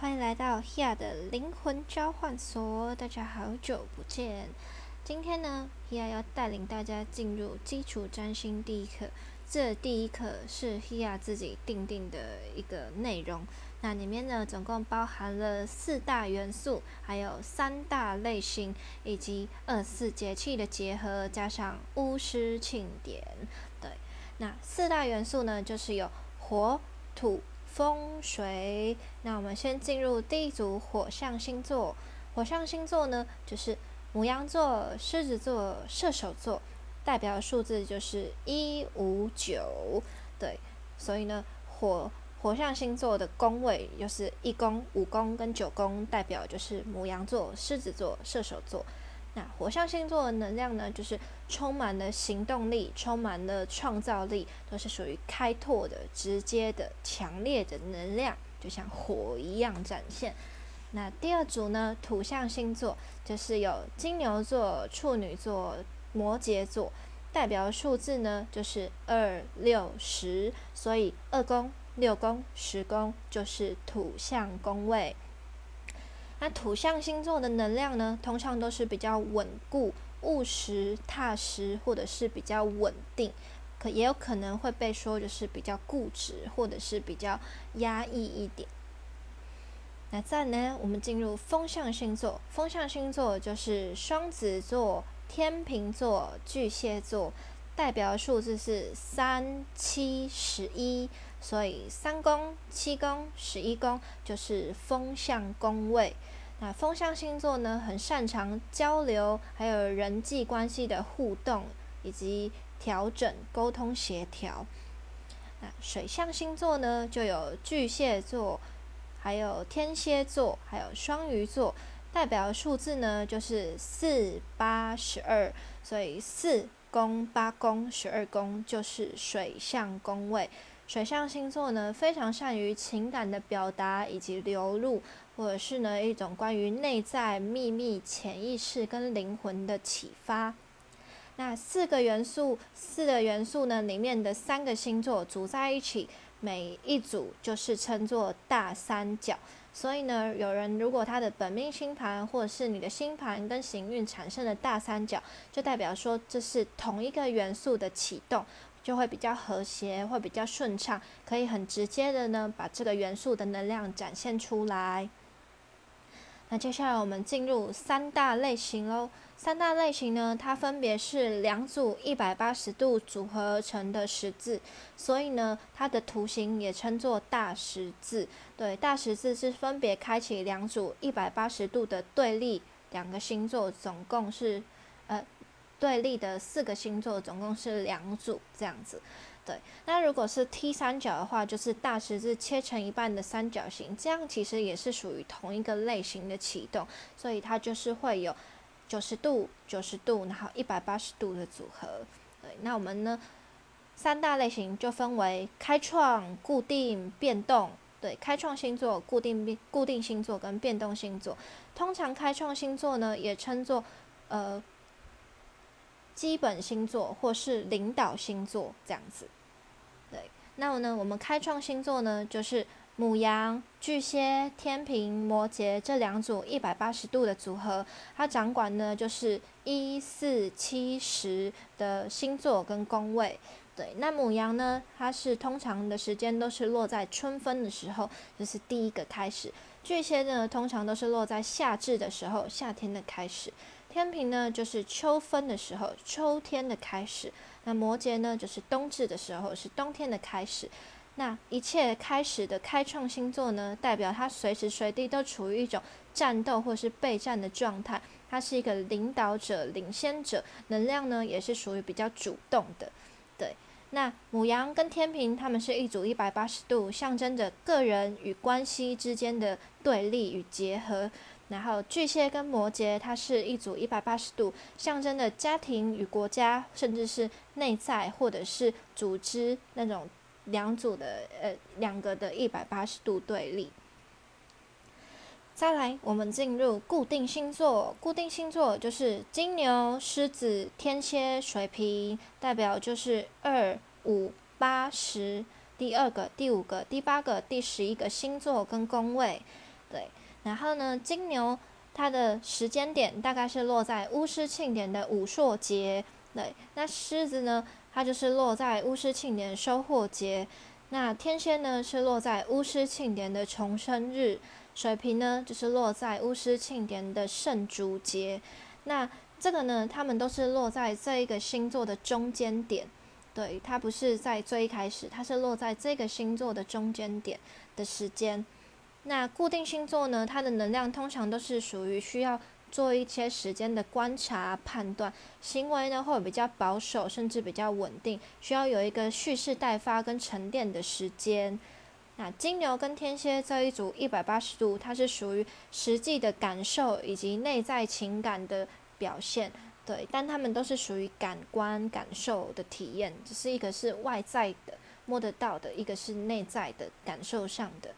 欢迎来到 Hea 的灵魂交换所，大家好久不见。今天呢，Hea 要带领大家进入基础占星第一课。这第一课是 Hea 自己定定的一个内容。那里面呢，总共包含了四大元素，还有三大类型，以及二四节气的结合，加上巫师庆典。对，那四大元素呢，就是有火、土。风水，那我们先进入第一组火象星座。火象星座呢，就是母羊座、狮子座、射手座，代表数字就是一五九。对，所以呢，火火象星座的宫位就是一宫、五宫跟九宫，代表就是母羊座、狮子座、射手座。那火象星座的能量呢，就是充满了行动力，充满了创造力，都是属于开拓的、直接的、强烈的能量，就像火一样展现。那第二组呢，土象星座就是有金牛座、处女座、摩羯座，代表的数字呢就是二六十，所以二宫、六宫、十宫就是土象宫位。那土象星座的能量呢，通常都是比较稳固、务实、踏实，或者是比较稳定，可也有可能会被说就是比较固执，或者是比较压抑一点。那再呢，我们进入风象星座，风象星座就是双子座、天秤座、巨蟹座，代表数字是三、七、十一，所以三宫、七宫、十一宫就是风向宫位。那风向星座呢，很擅长交流，还有人际关系的互动以及调整、沟通协调。那水象星座呢，就有巨蟹座，还有天蝎座，还有双鱼座。代表数字呢，就是四、八、十二，所以四宫、八宫、十二宫就是水象宫位。水象星座呢，非常善于情感的表达以及流露。或者是呢一种关于内在秘密、潜意识跟灵魂的启发。那四个元素，四个元素呢里面的三个星座组在一起，每一组就是称作大三角。所以呢，有人如果他的本命星盘或者是你的星盘跟行运产生了大三角，就代表说这是同一个元素的启动，就会比较和谐，会比较顺畅，可以很直接的呢把这个元素的能量展现出来。那接下来我们进入三大类型喽。三大类型呢，它分别是两组一百八十度组合而成的十字，所以呢，它的图形也称作大十字。对，大十字是分别开启两组一百八十度的对立，两个星座总共是呃对立的四个星座总共是两组这样子。对，那如果是 T 三角的话，就是大十字切成一半的三角形，这样其实也是属于同一个类型的启动，所以它就是会有九十度、九十度，然后一百八十度的组合。对，那我们呢，三大类型就分为开创、固定、变动。对，开创星座、固定变、固定星座跟变动星座。通常开创星座呢，也称作呃。基本星座或是领导星座这样子，对。那我呢，我们开创星座呢，就是母羊、巨蟹、天平、摩羯这两组一百八十度的组合。它掌管呢，就是一四七十的星座跟宫位。对。那母羊呢，它是通常的时间都是落在春分的时候，就是第一个开始。巨蟹呢，通常都是落在夏至的时候，夏天的开始。天平呢，就是秋分的时候，秋天的开始；那摩羯呢，就是冬至的时候，是冬天的开始。那一切开始的开创星座呢，代表它随时随地都处于一种战斗或是备战的状态。它是一个领导者、领先者，能量呢也是属于比较主动的。对，那母羊跟天平，他们是一组一百八十度，象征着个人与关系之间的对立与结合。然后巨蟹跟摩羯，它是一组一百八十度，象征的家庭与国家，甚至是内在或者是组织那种两组的呃两个的一百八十度对立。再来，我们进入固定星座，固定星座就是金牛、狮子、天蝎、水瓶，代表就是二五八十，第二个、第五个、第八个、第十一个星座跟宫位。对，然后呢，金牛它的时间点大概是落在巫师庆典的五朔节，对，那狮子呢，它就是落在巫师庆典收获节，那天蝎呢是落在巫师庆典的重生日，水瓶呢就是落在巫师庆典的圣烛节，那这个呢，他们都是落在这一个星座的中间点。对，它不是在最一开始，它是落在这个星座的中间点的时间。那固定星座呢，它的能量通常都是属于需要做一些时间的观察判断，行为呢会比较保守，甚至比较稳定，需要有一个蓄势待发跟沉淀的时间。那金牛跟天蝎这一组一百八十度，它是属于实际的感受以及内在情感的表现。对，但他们都是属于感官感受的体验，只是一个是外在的摸得到的，一个是内在的感受上的。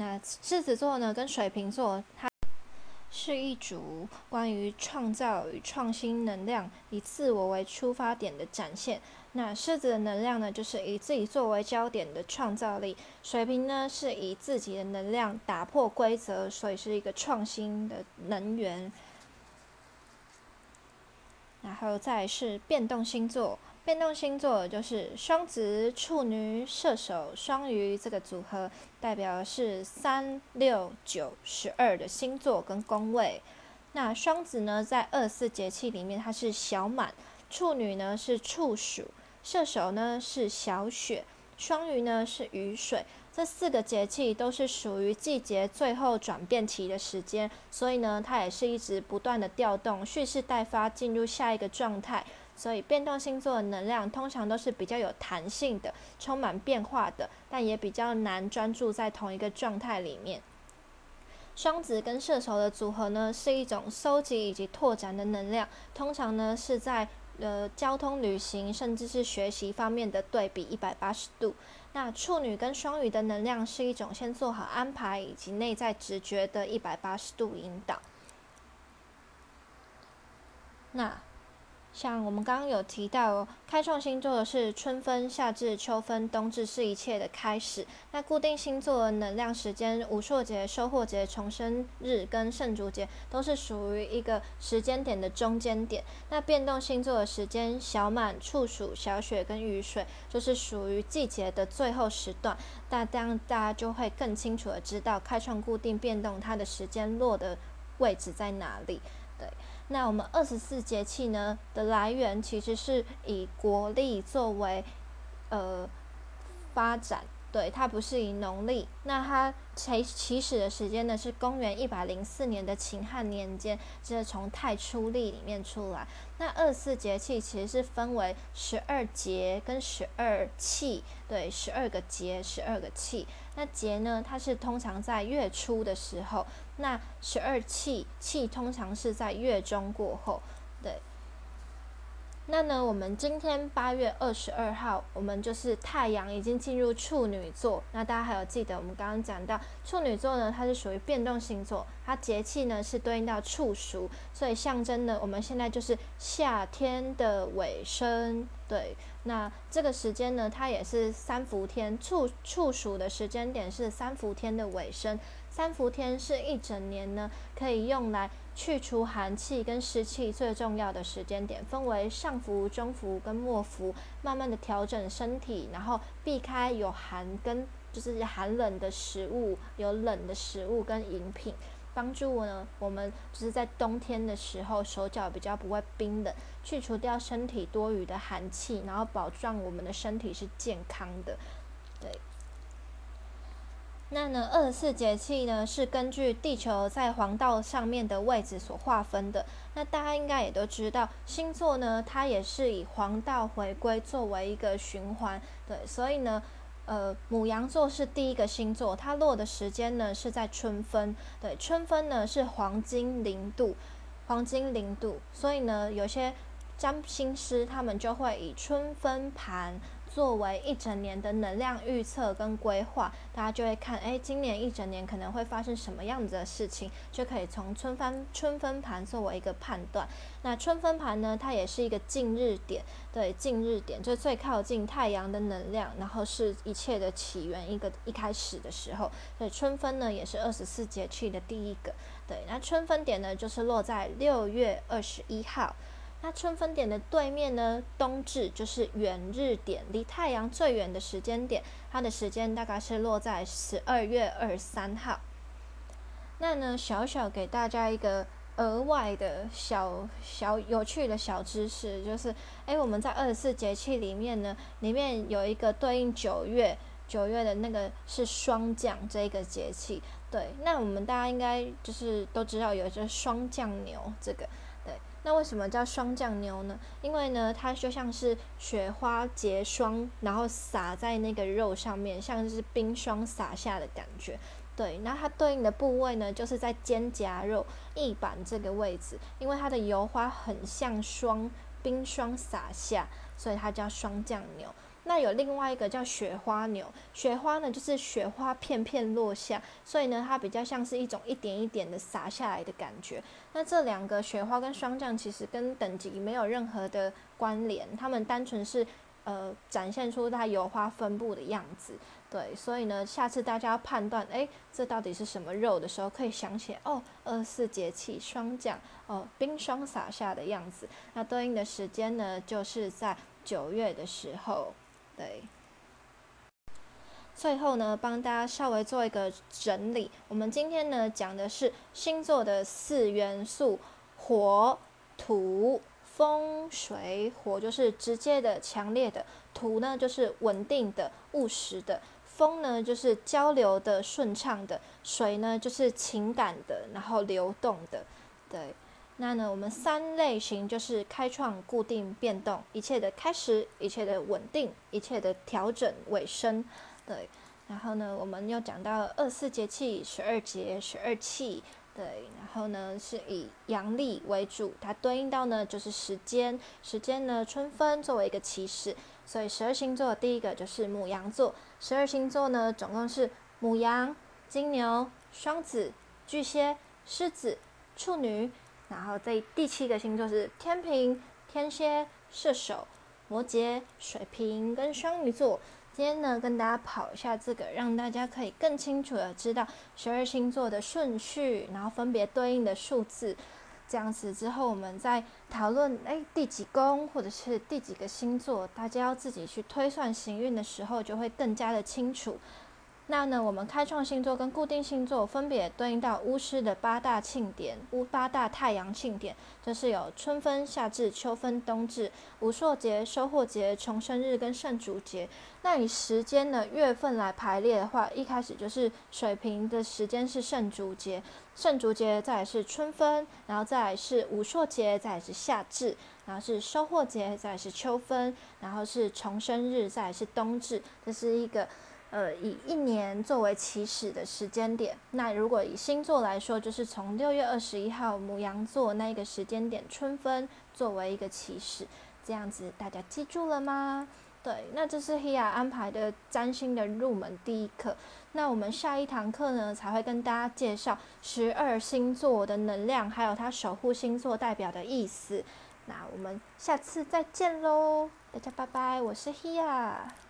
那狮子座呢，跟水瓶座，它是一组关于创造与创新能量，以自我为出发点的展现。那狮子的能量呢，就是以自己作为焦点的创造力；水瓶呢，是以自己的能量打破规则，所以是一个创新的能源。然后再是变动星座，变动星座就是双子、处女、射手、双鱼这个组合，代表的是三六九十二的星座跟宫位。那双子呢，在二四节气里面它是小满，处女呢是处暑，射手呢是小雪，双鱼呢是雨水。这四个节气都是属于季节最后转变期的时间，所以呢，它也是一直不断的调动、蓄势待发，进入下一个状态。所以，变动星座的能量通常都是比较有弹性的、充满变化的，但也比较难专注在同一个状态里面。双子跟射手的组合呢，是一种收集以及拓展的能量，通常呢是在呃交通、旅行，甚至是学习方面的对比一百八十度。那处女跟双鱼的能量是一种先做好安排以及内在直觉的一百八十度引导。那。像我们刚刚有提到，开创星座的是春分、夏至、秋分、冬至是一切的开始。那固定星座的能量时间，无数节、收获节、重生日跟圣烛节，都是属于一个时间点的中间点。那变动星座的时间，小满、处暑、小雪跟雨水，就是属于季节的最后时段。那这样大家就会更清楚的知道，开创、固定、变动它的时间落的位置在哪里。对。那我们二十四节气呢的来源，其实是以国历作为呃发展。对，它不是以农历，那它起起始的时间呢是公元一百零四年的秦汉年间，就是从太初历里面出来。那二十四节气其实是分为十二节跟十二气，对，十二个节，十二个气。那节呢，它是通常在月初的时候，那十二气气通常是在月中过后，对。那呢，我们今天八月二十二号，我们就是太阳已经进入处女座。那大家还有记得我们刚刚讲到处女座呢？它是属于变动星座，它节气呢是对应到处暑，所以象征呢，我们现在就是夏天的尾声。对，那这个时间呢，它也是三伏天，处处暑的时间点是三伏天的尾声。三伏天是一整年呢，可以用来去除寒气跟湿气最重要的时间点，分为上伏、中伏跟末伏，慢慢的调整身体，然后避开有寒跟就是寒冷的食物，有冷的食物跟饮品，帮助呢我们就是在冬天的时候手脚比较不会冰冷，去除掉身体多余的寒气，然后保障我们的身体是健康的，对。那呢，二十四节气呢是根据地球在黄道上面的位置所划分的。那大家应该也都知道，星座呢它也是以黄道回归作为一个循环。对，所以呢，呃，母羊座是第一个星座，它落的时间呢是在春分。对，春分呢是黄金零度，黄金零度。所以呢，有些占星师他们就会以春分盘。作为一整年的能量预测跟规划，大家就会看，哎，今年一整年可能会发生什么样子的事情，就可以从春分春分盘作为一个判断。那春分盘呢，它也是一个近日点，对，近日点就最靠近太阳的能量，然后是一切的起源，一个一开始的时候，所以春分呢也是二十四节气的第一个。对，那春分点呢，就是落在六月二十一号。那春分点的对面呢，冬至就是远日点，离太阳最远的时间点，它的时间大概是落在十二月二十三号。那呢，小小给大家一个额外的小小有趣的小知识，就是，哎，我们在二十四节气里面呢，里面有一个对应九月，九月的那个是霜降这个节气。对，那我们大家应该就是都知道有一只霜降牛，这个。那为什么叫霜降牛呢？因为呢，它就像是雪花结霜，然后洒在那个肉上面，像是冰霜洒下的感觉。对，那它对应的部位呢，就是在肩胛肉翼板这个位置，因为它的油花很像霜，冰霜洒下，所以它叫霜降牛。那有另外一个叫雪花牛，雪花呢就是雪花片片落下，所以呢它比较像是一种一点一点的洒下来的感觉。那这两个雪花跟霜降其实跟等级没有任何的关联，它们单纯是呃展现出它油花分布的样子。对，所以呢下次大家要判断，哎，这到底是什么肉的时候，可以想起哦，二四节气霜降哦，冰霜洒下的样子。那对应的时间呢，就是在九月的时候。对，最后呢，帮大家稍微做一个整理。我们今天呢讲的是星座的四元素：火、土、风、水。火就是直接的、强烈的；土呢就是稳定的、务实的；风呢就是交流的、顺畅的；水呢就是情感的，然后流动的。对。那呢，我们三类型就是开创、固定、变动，一切的开始，一切的稳定，一切的调整尾声。对，然后呢，我们又讲到二四节气，十二节，十二气。对，然后呢是以阳历为主，它对应到呢就是时间，时间呢春分作为一个起始，所以十二星座第一个就是母羊座。十二星座呢总共是母羊、金牛、双子、巨蟹、狮子、处女。然后这第七个星座是天平、天蝎、射手、摩羯、水瓶跟双鱼座。今天呢，跟大家跑一下这个，让大家可以更清楚的知道十二星座的顺序，然后分别对应的数字。这样子之后，我们在讨论哎第几宫或者是第几个星座，大家要自己去推算行运的时候，就会更加的清楚。那呢，我们开创星座跟固定星座分别对应到巫师的八大庆典，巫八大太阳庆典，就是有春分、夏至、秋分、冬至、五朔节、收获节、重生日跟圣烛节。那以时间的月份来排列的话，一开始就是水平的时间是圣烛节，圣烛节再来是春分，然后再来是五朔节，再来是夏至，然后是收获节，再是秋分，然后是重生日，再是冬至。这是一个。呃，以一年作为起始的时间点，那如果以星座来说，就是从六月二十一号母羊座那个时间点春分作为一个起始，这样子大家记住了吗？对，那这是 Hea 安排的占星的入门第一课。那我们下一堂课呢，才会跟大家介绍十二星座的能量，还有它守护星座代表的意思。那我们下次再见喽，大家拜拜，我是 Hea。